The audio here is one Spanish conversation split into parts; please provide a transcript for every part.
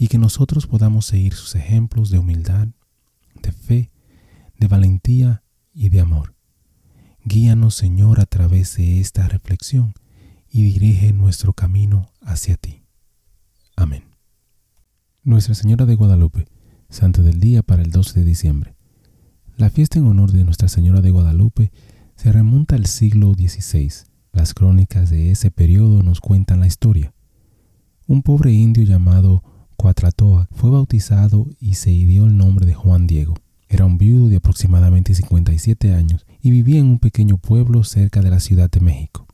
y que nosotros podamos seguir sus ejemplos de humildad, de fe, de valentía y de amor. Guíanos, Señor, a través de esta reflexión y dirige nuestro camino hacia ti. Amén. Nuestra Señora de Guadalupe, Santa del Día para el 12 de diciembre. La fiesta en honor de Nuestra Señora de Guadalupe se remonta al siglo XVI las crónicas de ese periodo nos cuentan la historia. Un pobre indio llamado Cuatratoa fue bautizado y se dio el nombre de Juan Diego. Era un viudo de aproximadamente 57 años y vivía en un pequeño pueblo cerca de la Ciudad de México.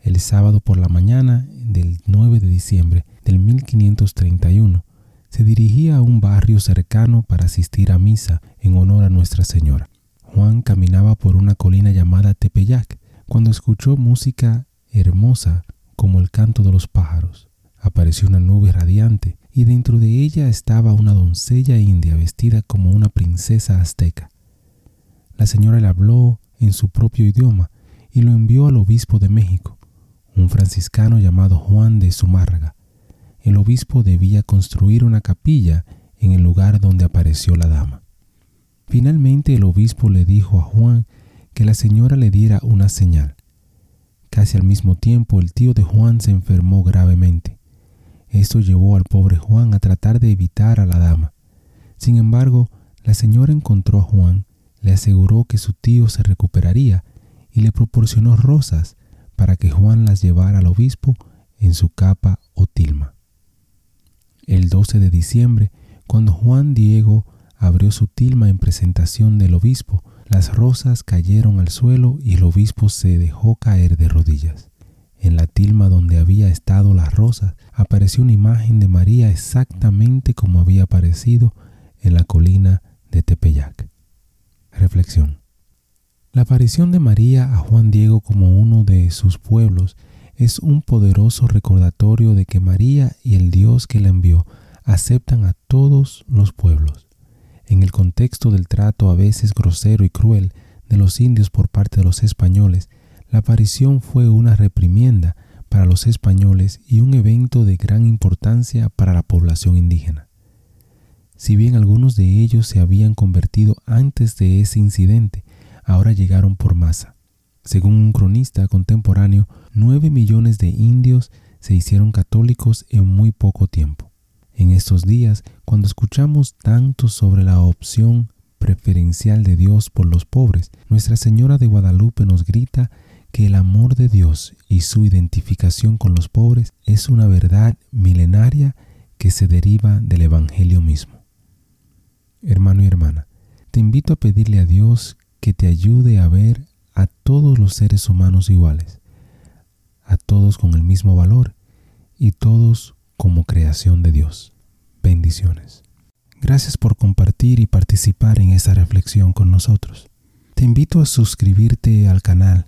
El sábado por la mañana del 9 de diciembre del 1531 se dirigía a un barrio cercano para asistir a misa en honor a Nuestra Señora. Juan caminaba por una colina llamada Tepeyac cuando escuchó música hermosa como el canto de los pájaros, apareció una nube radiante y dentro de ella estaba una doncella india vestida como una princesa azteca. La señora le habló en su propio idioma y lo envió al obispo de México, un franciscano llamado Juan de Zumárraga. El obispo debía construir una capilla en el lugar donde apareció la dama. Finalmente el obispo le dijo a Juan que la señora le diera una señal. Casi al mismo tiempo el tío de Juan se enfermó gravemente. Esto llevó al pobre Juan a tratar de evitar a la dama. Sin embargo, la señora encontró a Juan, le aseguró que su tío se recuperaría y le proporcionó rosas para que Juan las llevara al obispo en su capa o tilma. El 12 de diciembre, cuando Juan Diego abrió su tilma en presentación del obispo, las rosas cayeron al suelo y el obispo se dejó caer de rodillas. En la tilma donde había estado las rosas apareció una imagen de María exactamente como había aparecido en la colina de Tepeyac. Reflexión. La aparición de María a Juan Diego como uno de sus pueblos es un poderoso recordatorio de que María y el Dios que la envió aceptan a todos los pueblos en el contexto del trato a veces grosero y cruel de los indios por parte de los españoles, la aparición fue una reprimienda para los españoles y un evento de gran importancia para la población indígena. Si bien algunos de ellos se habían convertido antes de ese incidente, ahora llegaron por masa. Según un cronista contemporáneo, nueve millones de indios se hicieron católicos en muy poco tiempo. En estos días, cuando escuchamos tanto sobre la opción preferencial de Dios por los pobres, Nuestra Señora de Guadalupe nos grita que el amor de Dios y su identificación con los pobres es una verdad milenaria que se deriva del Evangelio mismo. Hermano y hermana, te invito a pedirle a Dios que te ayude a ver a todos los seres humanos iguales, a todos con el mismo valor y todos como creación de Dios. Bendiciones. Gracias por compartir y participar en esta reflexión con nosotros. Te invito a suscribirte al canal